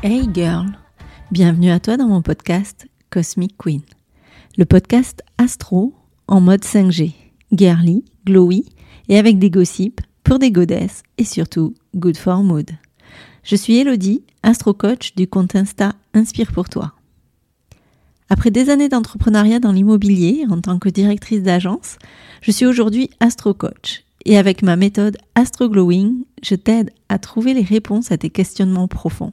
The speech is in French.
Hey girl, bienvenue à toi dans mon podcast Cosmic Queen, le podcast astro en mode 5G, girly, glowy et avec des gossips pour des godesses et surtout good for mood. Je suis Elodie, astro coach du compte Insta Inspire pour toi. Après des années d'entrepreneuriat dans l'immobilier en tant que directrice d'agence, je suis aujourd'hui astro coach et avec ma méthode Astro Glowing, je t'aide à trouver les réponses à tes questionnements profonds.